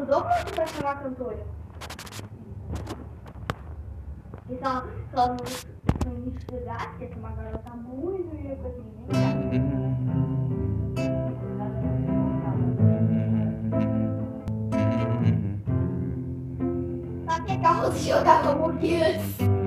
estudou muito pra chamar a cantora. E só, só se ela não, se ela não estudasse, ia ser uma garota muito rica assim, né? Sabia que a Rose jogava Among Us?